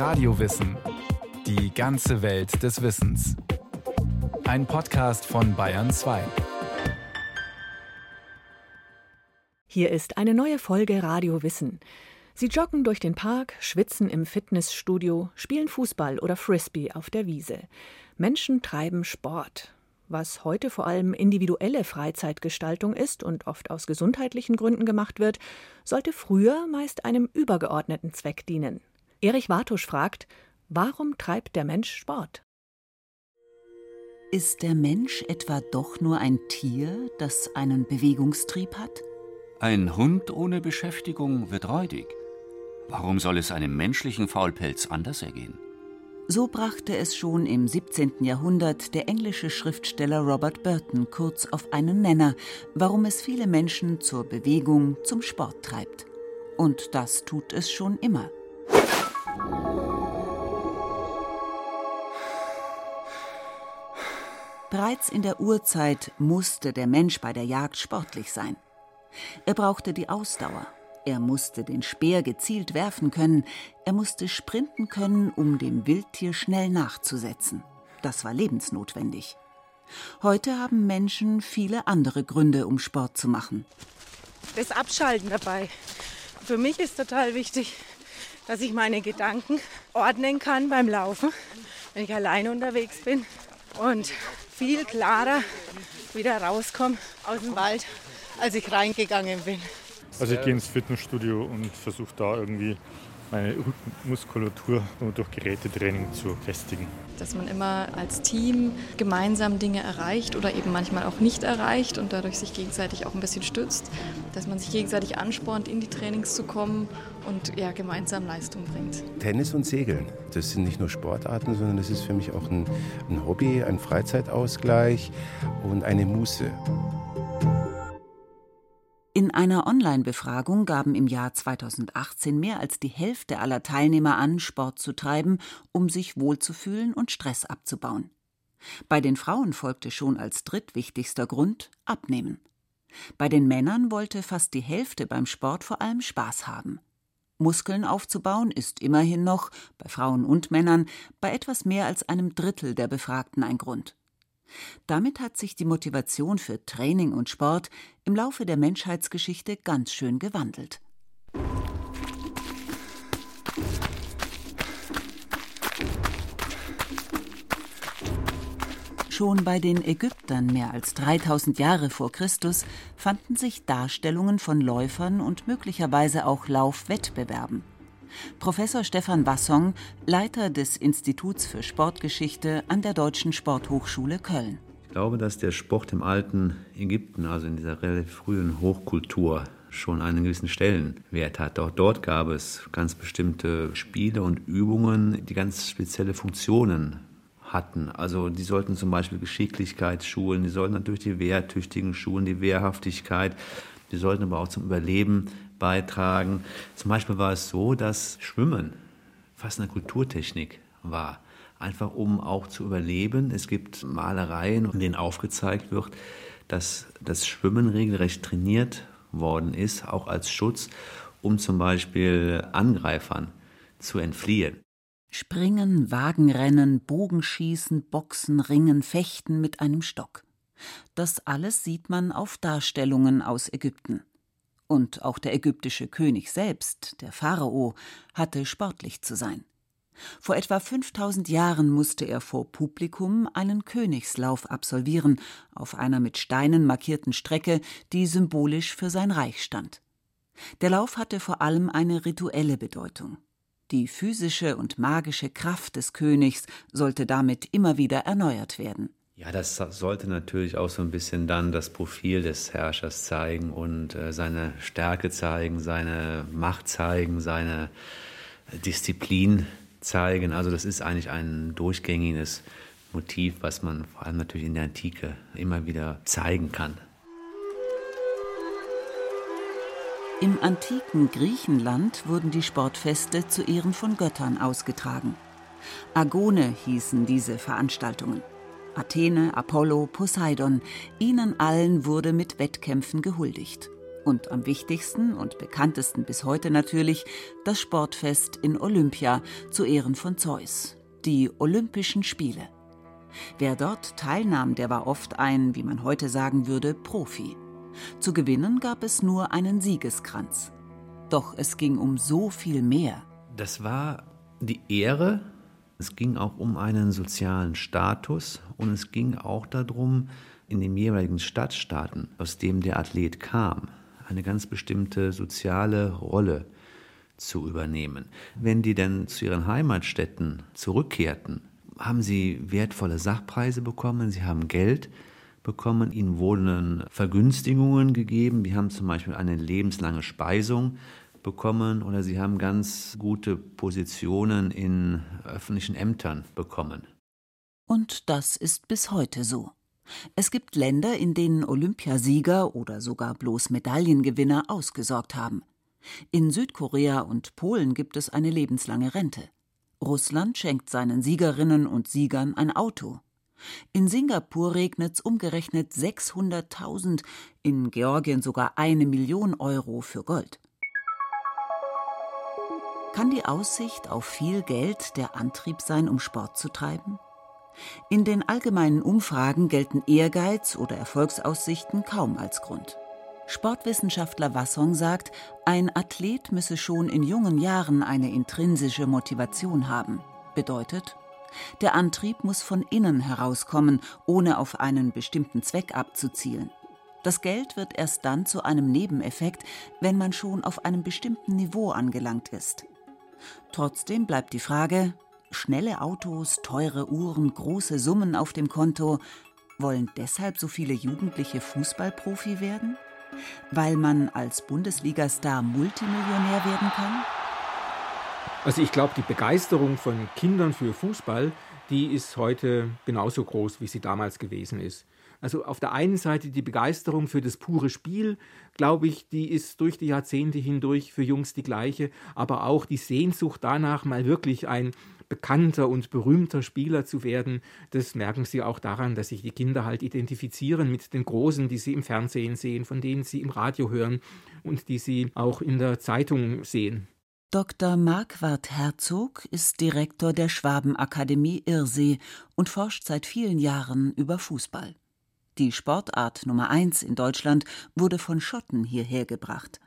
Radiowissen. Die ganze Welt des Wissens. Ein Podcast von Bayern 2. Hier ist eine neue Folge Radio Wissen. Sie joggen durch den Park, schwitzen im Fitnessstudio, spielen Fußball oder Frisbee auf der Wiese. Menschen treiben Sport. Was heute vor allem individuelle Freizeitgestaltung ist und oft aus gesundheitlichen Gründen gemacht wird, sollte früher meist einem übergeordneten Zweck dienen. Erich Wartusch fragt, warum treibt der Mensch Sport? Ist der Mensch etwa doch nur ein Tier, das einen Bewegungstrieb hat? Ein Hund ohne Beschäftigung wird räudig. Warum soll es einem menschlichen Faulpelz anders ergehen? So brachte es schon im 17. Jahrhundert der englische Schriftsteller Robert Burton kurz auf einen Nenner, warum es viele Menschen zur Bewegung, zum Sport treibt. Und das tut es schon immer. Bereits in der Urzeit musste der Mensch bei der Jagd sportlich sein. Er brauchte die Ausdauer, er musste den Speer gezielt werfen können, er musste sprinten können, um dem Wildtier schnell nachzusetzen. Das war lebensnotwendig. Heute haben Menschen viele andere Gründe, um Sport zu machen. Das Abschalten dabei. Für mich ist total wichtig, dass ich meine Gedanken ordnen kann beim Laufen, wenn ich alleine unterwegs bin und viel klarer wieder rauskomme aus dem Wald, als ich reingegangen bin. Also ich gehe ins Fitnessstudio und versuche da irgendwie meine Rückenmuskulatur durch Gerätetraining zu festigen. Dass man immer als Team gemeinsam Dinge erreicht oder eben manchmal auch nicht erreicht und dadurch sich gegenseitig auch ein bisschen stützt. Dass man sich gegenseitig anspornt, in die Trainings zu kommen und ja, gemeinsam Leistung bringt. Tennis und Segeln, das sind nicht nur Sportarten, sondern das ist für mich auch ein, ein Hobby, ein Freizeitausgleich und eine Muße. In einer Online-Befragung gaben im Jahr 2018 mehr als die Hälfte aller Teilnehmer an, Sport zu treiben, um sich wohlzufühlen und Stress abzubauen. Bei den Frauen folgte schon als drittwichtigster Grund Abnehmen. Bei den Männern wollte fast die Hälfte beim Sport vor allem Spaß haben. Muskeln aufzubauen ist immerhin noch, bei Frauen und Männern, bei etwas mehr als einem Drittel der Befragten ein Grund. Damit hat sich die Motivation für Training und Sport im Laufe der Menschheitsgeschichte ganz schön gewandelt. Schon bei den Ägyptern mehr als 3000 Jahre vor Christus fanden sich Darstellungen von Läufern und möglicherweise auch Laufwettbewerben. Professor Stefan Wassong, Leiter des Instituts für Sportgeschichte an der Deutschen Sporthochschule Köln. Ich glaube, dass der Sport im alten Ägypten, also in dieser relativ frühen Hochkultur, schon einen gewissen Stellenwert hat. Auch dort gab es ganz bestimmte Spiele und Übungen, die ganz spezielle Funktionen hatten. Also die sollten zum Beispiel Geschicklichkeit schulen, die sollten natürlich die Wehrtüchtigen schulen, die Wehrhaftigkeit, die sollten aber auch zum Überleben beitragen. Zum Beispiel war es so, dass Schwimmen fast eine Kulturtechnik war. Einfach um auch zu überleben. Es gibt Malereien, in denen aufgezeigt wird, dass das Schwimmen regelrecht trainiert worden ist, auch als Schutz, um zum Beispiel Angreifern zu entfliehen. Springen, Wagenrennen, Bogenschießen, Boxen, Ringen, Fechten mit einem Stock. Das alles sieht man auf Darstellungen aus Ägypten. Und auch der ägyptische König selbst, der Pharao, hatte sportlich zu sein. Vor etwa 5000 Jahren musste er vor Publikum einen Königslauf absolvieren, auf einer mit Steinen markierten Strecke, die symbolisch für sein Reich stand. Der Lauf hatte vor allem eine rituelle Bedeutung. Die physische und magische Kraft des Königs sollte damit immer wieder erneuert werden. Ja, das sollte natürlich auch so ein bisschen dann das Profil des Herrschers zeigen und äh, seine Stärke zeigen, seine Macht zeigen, seine Disziplin zeigen. Also das ist eigentlich ein durchgängiges Motiv, was man vor allem natürlich in der Antike immer wieder zeigen kann. Im antiken Griechenland wurden die Sportfeste zu Ehren von Göttern ausgetragen. Agone hießen diese Veranstaltungen. Athene, Apollo, Poseidon, ihnen allen wurde mit Wettkämpfen gehuldigt. Und am wichtigsten und bekanntesten bis heute natürlich das Sportfest in Olympia zu Ehren von Zeus, die Olympischen Spiele. Wer dort teilnahm, der war oft ein, wie man heute sagen würde, Profi. Zu gewinnen gab es nur einen Siegeskranz. Doch es ging um so viel mehr. Das war die Ehre, es ging auch um einen sozialen Status und es ging auch darum, in den jeweiligen Stadtstaaten, aus dem der Athlet kam, eine ganz bestimmte soziale Rolle zu übernehmen. Wenn die dann zu ihren Heimatstädten zurückkehrten, haben sie wertvolle Sachpreise bekommen, sie haben Geld bekommen, ihnen wurden Vergünstigungen gegeben, wir haben zum Beispiel eine lebenslange Speisung bekommen oder sie haben ganz gute Positionen in öffentlichen Ämtern bekommen. Und das ist bis heute so. Es gibt Länder, in denen Olympiasieger oder sogar bloß Medaillengewinner ausgesorgt haben. In Südkorea und Polen gibt es eine lebenslange Rente. Russland schenkt seinen Siegerinnen und Siegern ein Auto. In Singapur regnet's umgerechnet 600.000, in Georgien sogar eine Million Euro für Gold. Kann die Aussicht auf viel Geld der Antrieb sein, um Sport zu treiben? In den allgemeinen Umfragen gelten Ehrgeiz oder Erfolgsaussichten kaum als Grund. Sportwissenschaftler Wassong sagt, ein Athlet müsse schon in jungen Jahren eine intrinsische Motivation haben. Bedeutet, der Antrieb muss von innen herauskommen, ohne auf einen bestimmten Zweck abzuzielen. Das Geld wird erst dann zu einem Nebeneffekt, wenn man schon auf einem bestimmten Niveau angelangt ist. Trotzdem bleibt die Frage, schnelle Autos, teure Uhren, große Summen auf dem Konto, wollen deshalb so viele Jugendliche Fußballprofi werden? Weil man als Bundesligastar Multimillionär werden kann? Also ich glaube, die Begeisterung von Kindern für Fußball, die ist heute genauso groß, wie sie damals gewesen ist. Also auf der einen Seite die Begeisterung für das pure Spiel, glaube ich, die ist durch die Jahrzehnte hindurch für Jungs die gleiche, aber auch die Sehnsucht danach, mal wirklich ein bekannter und berühmter Spieler zu werden, das merken sie auch daran, dass sich die Kinder halt identifizieren mit den Großen, die sie im Fernsehen sehen, von denen sie im Radio hören und die sie auch in der Zeitung sehen. Dr. Marquardt Herzog ist Direktor der Schwabenakademie Irsee und forscht seit vielen Jahren über Fußball. Die Sportart Nummer eins in Deutschland wurde von Schotten hierher gebracht.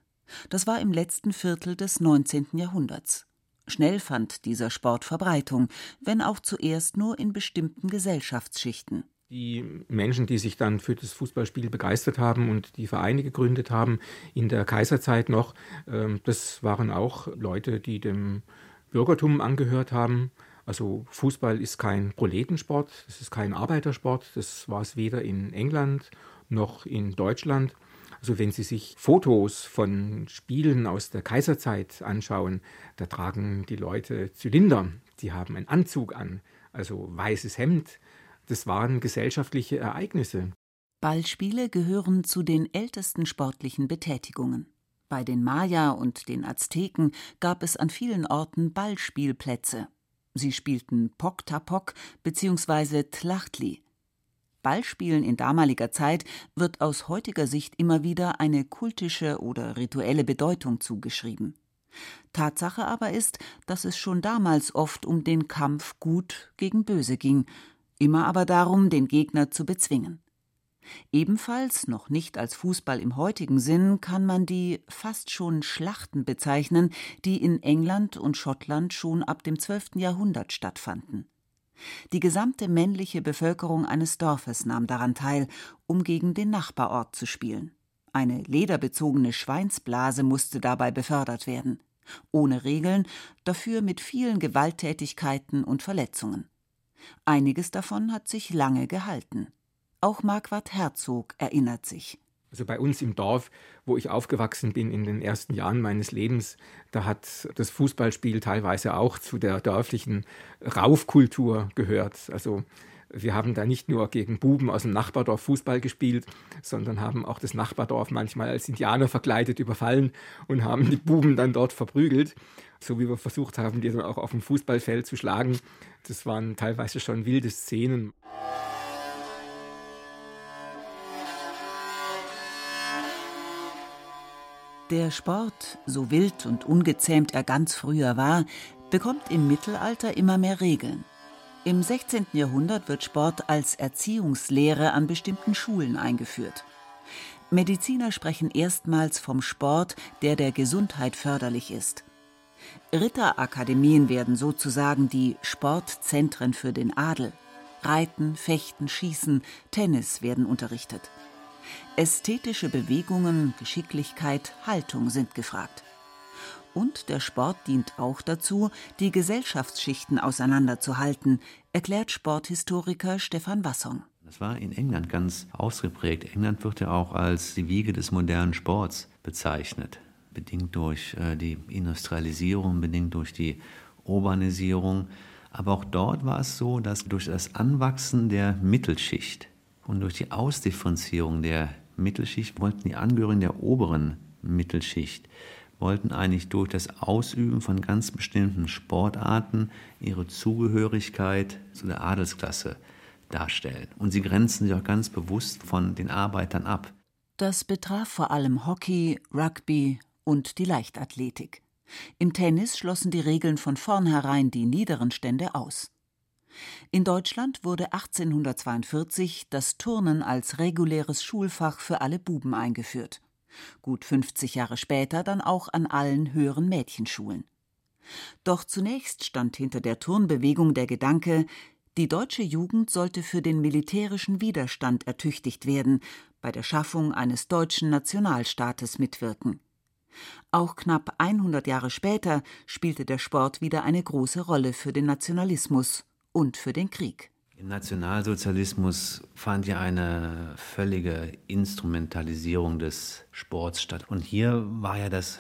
Das war im letzten Viertel des 19. Jahrhunderts. Schnell fand dieser Sport Verbreitung, wenn auch zuerst nur in bestimmten Gesellschaftsschichten. Die Menschen, die sich dann für das Fußballspiel begeistert haben und die Vereine gegründet haben, in der Kaiserzeit noch, ähm, das waren auch Leute, die dem Bürgertum angehört haben. Also Fußball ist kein Proletensport, es ist kein Arbeitersport, das war es weder in England noch in Deutschland. Also wenn Sie sich Fotos von Spielen aus der Kaiserzeit anschauen, da tragen die Leute Zylinder, die haben einen Anzug an, also weißes Hemd. Das waren gesellschaftliche Ereignisse. Ballspiele gehören zu den ältesten sportlichen Betätigungen. Bei den Maya und den Azteken gab es an vielen Orten Ballspielplätze. Sie spielten Pok-Tapok bzw. Tlachtli. Ballspielen in damaliger Zeit wird aus heutiger Sicht immer wieder eine kultische oder rituelle Bedeutung zugeschrieben. Tatsache aber ist, dass es schon damals oft um den Kampf Gut gegen Böse ging, immer aber darum, den Gegner zu bezwingen. Ebenfalls noch nicht als Fußball im heutigen Sinn kann man die fast schon Schlachten bezeichnen, die in England und Schottland schon ab dem 12. Jahrhundert stattfanden. Die gesamte männliche Bevölkerung eines Dorfes nahm daran teil, um gegen den Nachbarort zu spielen. Eine lederbezogene Schweinsblase musste dabei befördert werden. Ohne Regeln, dafür mit vielen Gewalttätigkeiten und Verletzungen. Einiges davon hat sich lange gehalten. Auch Marquardt Herzog erinnert sich. Also bei uns im Dorf, wo ich aufgewachsen bin in den ersten Jahren meines Lebens, da hat das Fußballspiel teilweise auch zu der dörflichen Raufkultur gehört. Also wir haben da nicht nur gegen Buben aus dem Nachbardorf Fußball gespielt, sondern haben auch das Nachbardorf manchmal als Indianer verkleidet überfallen und haben die Buben dann dort verprügelt, so wie wir versucht haben, die dann auch auf dem Fußballfeld zu schlagen. Das waren teilweise schon wilde Szenen. Der Sport, so wild und ungezähmt er ganz früher war, bekommt im Mittelalter immer mehr Regeln. Im 16. Jahrhundert wird Sport als Erziehungslehre an bestimmten Schulen eingeführt. Mediziner sprechen erstmals vom Sport, der der Gesundheit förderlich ist. Ritterakademien werden sozusagen die Sportzentren für den Adel. Reiten, Fechten, Schießen, Tennis werden unterrichtet. Ästhetische Bewegungen, Geschicklichkeit, Haltung sind gefragt. Und der Sport dient auch dazu, die Gesellschaftsschichten auseinanderzuhalten, erklärt Sporthistoriker Stefan Wasson. Das war in England ganz ausgeprägt. England wird ja auch als die Wiege des modernen Sports bezeichnet, bedingt durch äh, die Industrialisierung, bedingt durch die Urbanisierung. Aber auch dort war es so, dass durch das Anwachsen der Mittelschicht und durch die Ausdifferenzierung der Mittelschicht wollten die Angehörigen der oberen Mittelschicht wollten eigentlich durch das Ausüben von ganz bestimmten Sportarten ihre Zugehörigkeit zu der Adelsklasse darstellen. Und sie grenzen sich auch ganz bewusst von den Arbeitern ab. Das betraf vor allem Hockey, Rugby und die Leichtathletik. Im Tennis schlossen die Regeln von vornherein die niederen Stände aus. In Deutschland wurde 1842 das Turnen als reguläres Schulfach für alle Buben eingeführt gut 50 Jahre später dann auch an allen höheren Mädchenschulen. Doch zunächst stand hinter der Turnbewegung der Gedanke, die deutsche Jugend sollte für den militärischen Widerstand ertüchtigt werden, bei der Schaffung eines deutschen Nationalstaates mitwirken. Auch knapp 100 Jahre später spielte der Sport wieder eine große Rolle für den Nationalismus und für den Krieg. Im Nationalsozialismus fand ja eine völlige Instrumentalisierung des Sports statt. Und hier war ja das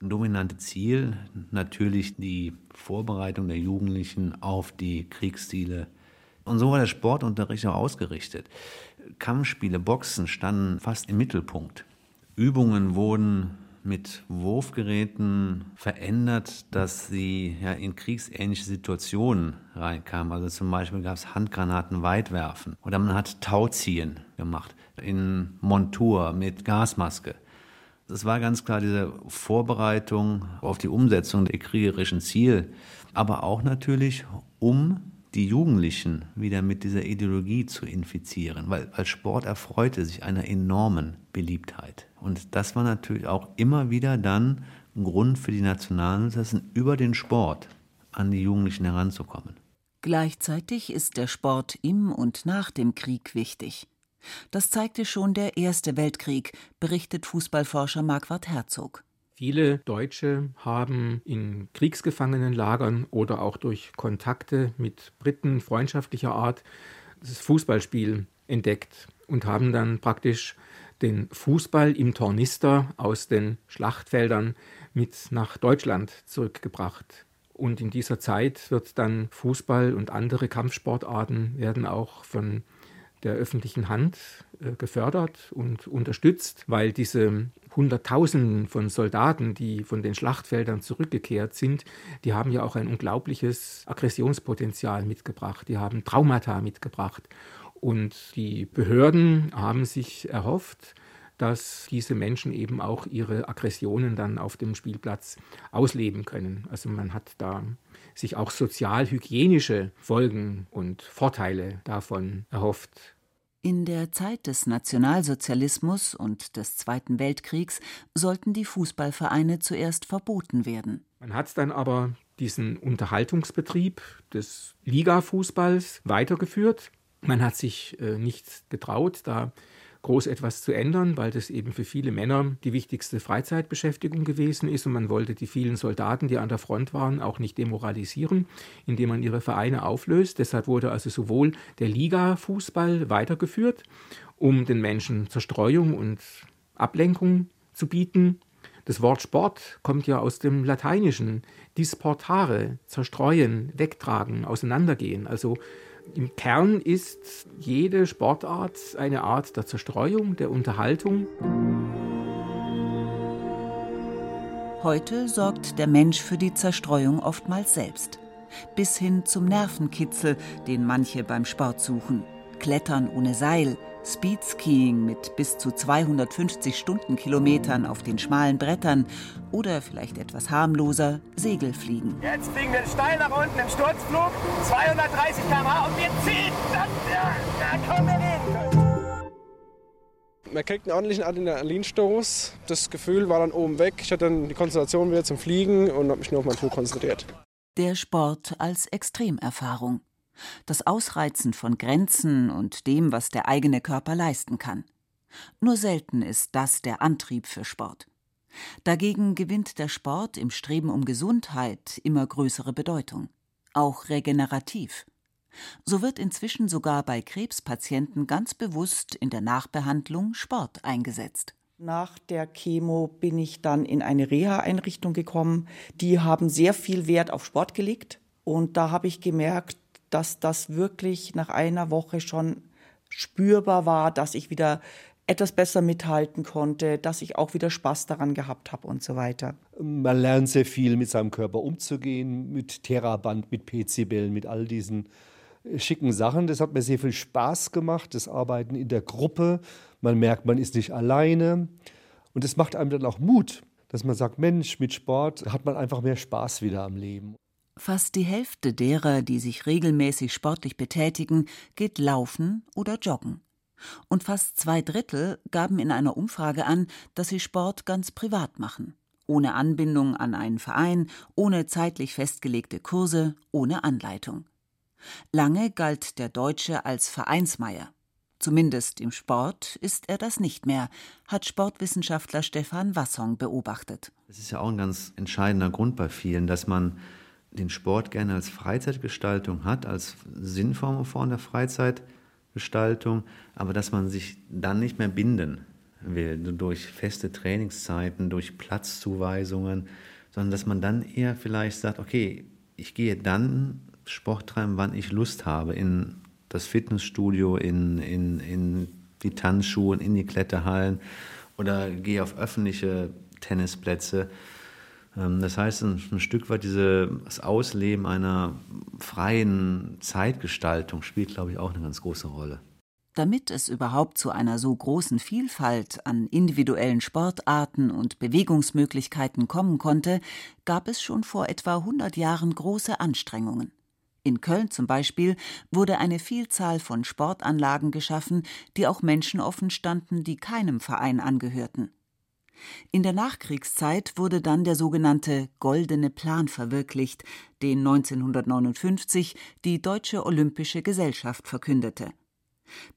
dominante Ziel natürlich die Vorbereitung der Jugendlichen auf die Kriegsziele. Und so war der Sportunterricht auch ausgerichtet. Kampfspiele, Boxen standen fast im Mittelpunkt. Übungen wurden mit Wurfgeräten verändert, dass sie ja in kriegsähnliche Situationen reinkamen. Also zum Beispiel gab es Handgranaten weitwerfen oder man hat Tauziehen gemacht in Montur mit Gasmaske. Das war ganz klar diese Vorbereitung auf die Umsetzung der kriegerischen Ziele, aber auch natürlich, um die Jugendlichen wieder mit dieser Ideologie zu infizieren, weil, weil Sport erfreute sich einer enormen Beliebtheit. Und das war natürlich auch immer wieder dann ein Grund für die Nationalsozialisten, über den Sport an die Jugendlichen heranzukommen. Gleichzeitig ist der Sport im und nach dem Krieg wichtig. Das zeigte schon der Erste Weltkrieg, berichtet Fußballforscher Marquardt Herzog. Viele Deutsche haben in Kriegsgefangenenlagern oder auch durch Kontakte mit Briten freundschaftlicher Art das Fußballspiel entdeckt und haben dann praktisch den Fußball im Tornister aus den Schlachtfeldern mit nach Deutschland zurückgebracht. Und in dieser Zeit wird dann Fußball und andere Kampfsportarten werden auch von der öffentlichen Hand äh, gefördert und unterstützt, weil diese Hunderttausenden von Soldaten, die von den Schlachtfeldern zurückgekehrt sind, die haben ja auch ein unglaubliches Aggressionspotenzial mitgebracht, die haben Traumata mitgebracht. Und die Behörden haben sich erhofft, dass diese Menschen eben auch ihre Aggressionen dann auf dem Spielplatz ausleben können. Also man hat da sich auch sozial-hygienische Folgen und Vorteile davon erhofft. In der Zeit des Nationalsozialismus und des Zweiten Weltkriegs sollten die Fußballvereine zuerst verboten werden. Man hat dann aber diesen Unterhaltungsbetrieb des Ligafußballs weitergeführt. Man hat sich äh, nicht getraut, da groß etwas zu ändern, weil das eben für viele Männer die wichtigste Freizeitbeschäftigung gewesen ist und man wollte die vielen Soldaten, die an der Front waren, auch nicht demoralisieren, indem man ihre Vereine auflöst. Deshalb wurde also sowohl der Liga-Fußball weitergeführt, um den Menschen Zerstreuung und Ablenkung zu bieten. Das Wort Sport kommt ja aus dem Lateinischen. Disportare, zerstreuen, wegtragen, auseinandergehen. Also im Kern ist jede Sportart eine Art der Zerstreuung, der Unterhaltung. Heute sorgt der Mensch für die Zerstreuung oftmals selbst. Bis hin zum Nervenkitzel, den manche beim Sport suchen. Klettern ohne Seil, Speedskiing mit bis zu 250 Stundenkilometern auf den schmalen Brettern oder vielleicht etwas harmloser Segelfliegen. Jetzt fliegen wir steil nach unten im Sturzflug, 230 km/h und wir ziehen. Da, da kommen wir hin. Man kriegt einen ordentlichen Adrenalinstoß. Das Gefühl war dann oben weg. Ich hatte dann die Konzentration wieder zum Fliegen und habe mich nur auf meinen Flug konzentriert. Der Sport als Extremerfahrung das Ausreizen von Grenzen und dem, was der eigene Körper leisten kann. Nur selten ist das der Antrieb für Sport. Dagegen gewinnt der Sport im Streben um Gesundheit immer größere Bedeutung, auch regenerativ. So wird inzwischen sogar bei Krebspatienten ganz bewusst in der Nachbehandlung Sport eingesetzt. Nach der Chemo bin ich dann in eine Reha-Einrichtung gekommen. Die haben sehr viel Wert auf Sport gelegt. Und da habe ich gemerkt, dass das wirklich nach einer Woche schon spürbar war, dass ich wieder etwas besser mithalten konnte, dass ich auch wieder Spaß daran gehabt habe und so weiter. Man lernt sehr viel mit seinem Körper umzugehen, mit Theraband, mit PC-Bällen, mit all diesen äh, schicken Sachen. Das hat mir sehr viel Spaß gemacht, das Arbeiten in der Gruppe. Man merkt, man ist nicht alleine. Und es macht einem dann auch Mut, dass man sagt, Mensch, mit Sport hat man einfach mehr Spaß wieder am Leben. Fast die Hälfte derer, die sich regelmäßig sportlich betätigen, geht laufen oder joggen. Und fast zwei Drittel gaben in einer Umfrage an, dass sie Sport ganz privat machen. Ohne Anbindung an einen Verein, ohne zeitlich festgelegte Kurse, ohne Anleitung. Lange galt der Deutsche als Vereinsmeier. Zumindest im Sport ist er das nicht mehr, hat Sportwissenschaftler Stefan Wassong beobachtet. Das ist ja auch ein ganz entscheidender Grund bei vielen, dass man den Sport gerne als Freizeitgestaltung hat, als Sinnform von der Freizeitgestaltung, aber dass man sich dann nicht mehr binden will durch feste Trainingszeiten, durch Platzzuweisungen, sondern dass man dann eher vielleicht sagt, okay, ich gehe dann Sport treiben, wann ich Lust habe, in das Fitnessstudio, in, in, in die Tanzschuhe, in die Kletterhallen oder gehe auf öffentliche Tennisplätze das heißt, ein, Stück weit dieses Ausleben einer freien Zeitgestaltung spielt, glaube ich, auch eine ganz große Rolle. Damit es überhaupt zu einer so großen Vielfalt an individuellen Sportarten und Bewegungsmöglichkeiten kommen konnte, gab es schon vor etwa 100 Jahren große Anstrengungen. In Köln zum Beispiel wurde eine Vielzahl von Sportanlagen geschaffen, die auch Menschen offen standen, die keinem Verein angehörten. In der Nachkriegszeit wurde dann der sogenannte Goldene Plan verwirklicht, den 1959 die Deutsche Olympische Gesellschaft verkündete.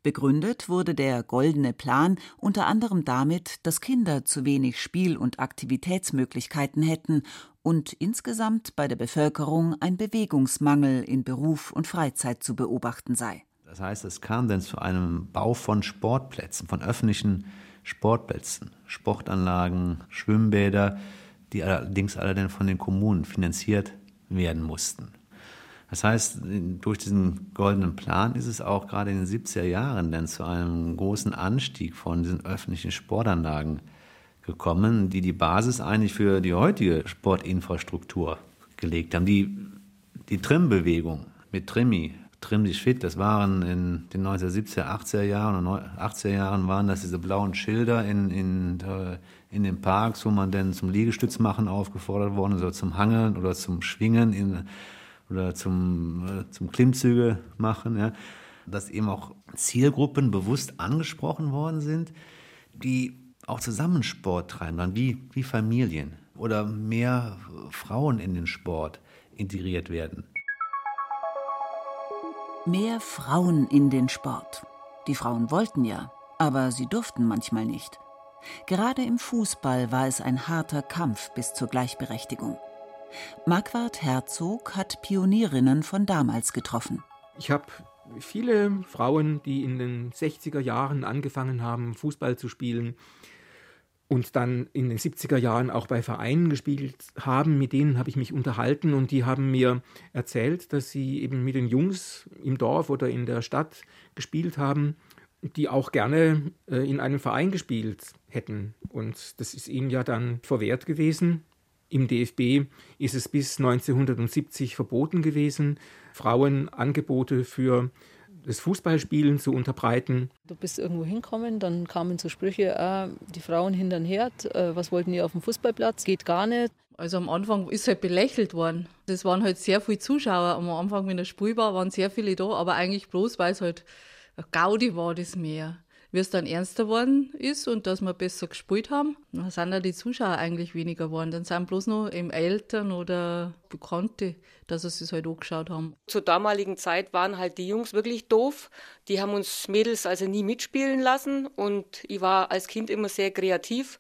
Begründet wurde der Goldene Plan unter anderem damit, dass Kinder zu wenig Spiel- und Aktivitätsmöglichkeiten hätten und insgesamt bei der Bevölkerung ein Bewegungsmangel in Beruf und Freizeit zu beobachten sei. Das heißt, es kam dann zu einem Bau von Sportplätzen, von öffentlichen Sportplätzen, Sportanlagen, Schwimmbäder, die allerdings alle dann von den Kommunen finanziert werden mussten. Das heißt, durch diesen goldenen Plan ist es auch gerade in den 70er Jahren dann zu einem großen Anstieg von diesen öffentlichen Sportanlagen gekommen, die die Basis eigentlich für die heutige Sportinfrastruktur gelegt haben. Die, die Trim-Bewegung mit Trimi, Trimm dich fit, das waren in den 1970er, 80er Jahren und 80er Jahren waren das diese blauen Schilder in, in, äh, in den Parks, wo man dann zum Liegestütz machen aufgefordert worden ist oder zum Hangeln oder zum Schwingen in, oder zum, äh, zum Klimmzüge machen. Ja. Dass eben auch Zielgruppen bewusst angesprochen worden sind, die auch zusammen Sport treiben, dann wie, wie Familien oder mehr Frauen in den Sport integriert werden. Mehr Frauen in den Sport. Die Frauen wollten ja, aber sie durften manchmal nicht. Gerade im Fußball war es ein harter Kampf bis zur Gleichberechtigung. Marquardt Herzog hat Pionierinnen von damals getroffen. Ich habe viele Frauen, die in den 60er Jahren angefangen haben, Fußball zu spielen, und dann in den 70er Jahren auch bei Vereinen gespielt haben. Mit denen habe ich mich unterhalten und die haben mir erzählt, dass sie eben mit den Jungs im Dorf oder in der Stadt gespielt haben, die auch gerne äh, in einem Verein gespielt hätten. Und das ist ihnen ja dann verwehrt gewesen. Im DFB ist es bis 1970 verboten gewesen, Frauen Angebote für das Fußballspielen zu unterbreiten. Du bist irgendwo hinkommen, dann kamen so Sprüche, äh, die Frauen hintern Herd, äh, was wollten die auf dem Fußballplatz, geht gar nicht. Also am Anfang ist halt belächelt worden. Das waren halt sehr viele Zuschauer. Am Anfang, wenn das Spiel war, waren sehr viele da, aber eigentlich bloß, weil es halt Gaudi war, das mehr wie es dann ernster geworden ist und dass wir besser gespielt haben, dann sind ja die Zuschauer eigentlich weniger geworden. Dann sind bloß noch eben Eltern oder Bekannte, dass sie es halt angeschaut haben. Zur damaligen Zeit waren halt die Jungs wirklich doof. Die haben uns Mädels also nie mitspielen lassen und ich war als Kind immer sehr kreativ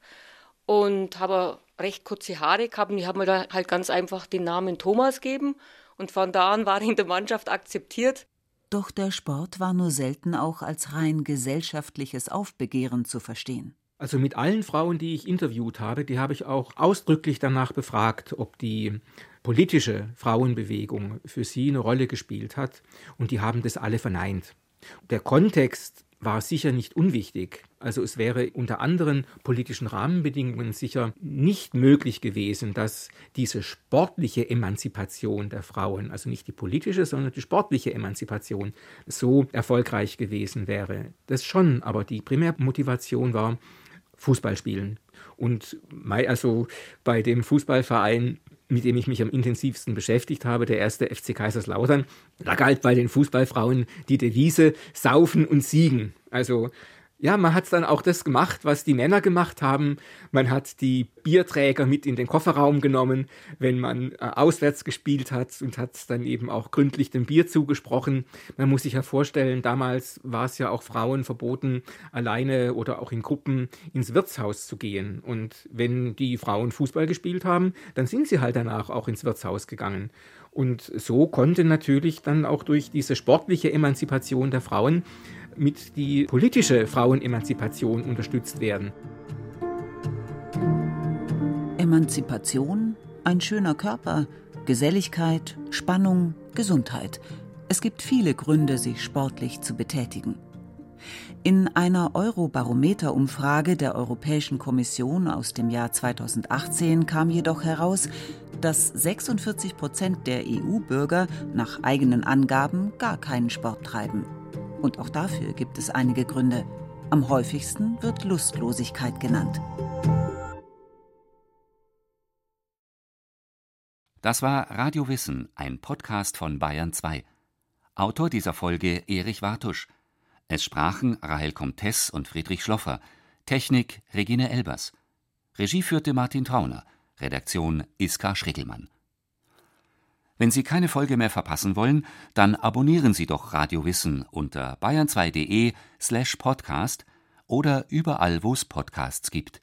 und habe recht kurze Haare gehabt und ich habe mir da halt ganz einfach den Namen Thomas gegeben und von da an war ich in der Mannschaft akzeptiert. Doch der Sport war nur selten auch als rein gesellschaftliches Aufbegehren zu verstehen. Also mit allen Frauen, die ich interviewt habe, die habe ich auch ausdrücklich danach befragt, ob die politische Frauenbewegung für sie eine Rolle gespielt hat, und die haben das alle verneint. Der Kontext war sicher nicht unwichtig. Also es wäre unter anderen politischen Rahmenbedingungen sicher nicht möglich gewesen, dass diese sportliche Emanzipation der Frauen, also nicht die politische, sondern die sportliche Emanzipation, so erfolgreich gewesen wäre. Das schon, aber die Primärmotivation war Fußballspielen. Und also bei dem Fußballverein mit dem ich mich am intensivsten beschäftigt habe, der erste FC Kaiserslautern. Da galt bei den Fußballfrauen die Devise Saufen und Siegen. Also ja, man hat dann auch das gemacht, was die Männer gemacht haben. Man hat die Bierträger mit in den Kofferraum genommen, wenn man äh, auswärts gespielt hat und hat dann eben auch gründlich dem Bier zugesprochen. Man muss sich ja vorstellen, damals war es ja auch Frauen verboten, alleine oder auch in Gruppen ins Wirtshaus zu gehen. Und wenn die Frauen Fußball gespielt haben, dann sind sie halt danach auch ins Wirtshaus gegangen. Und so konnte natürlich dann auch durch diese sportliche Emanzipation der Frauen mit die politische Frauenemanzipation unterstützt werden. Emanzipation, ein schöner Körper, Geselligkeit, Spannung, Gesundheit. Es gibt viele Gründe, sich sportlich zu betätigen. In einer Eurobarometer-Umfrage der Europäischen Kommission aus dem Jahr 2018 kam jedoch heraus, dass 46 Prozent der EU-Bürger nach eigenen Angaben gar keinen Sport treiben. Und auch dafür gibt es einige Gründe. Am häufigsten wird Lustlosigkeit genannt. Das war Radio Wissen, ein Podcast von Bayern 2. Autor dieser Folge Erich Wartusch. Es sprachen Rahel Comtes und Friedrich Schloffer. Technik Regine Elbers. Regie führte Martin Trauner. Redaktion Iska Schrickelmann. Wenn Sie keine Folge mehr verpassen wollen, dann abonnieren Sie doch Radio Wissen unter bayern2.de slash podcast oder überall, wo es Podcasts gibt.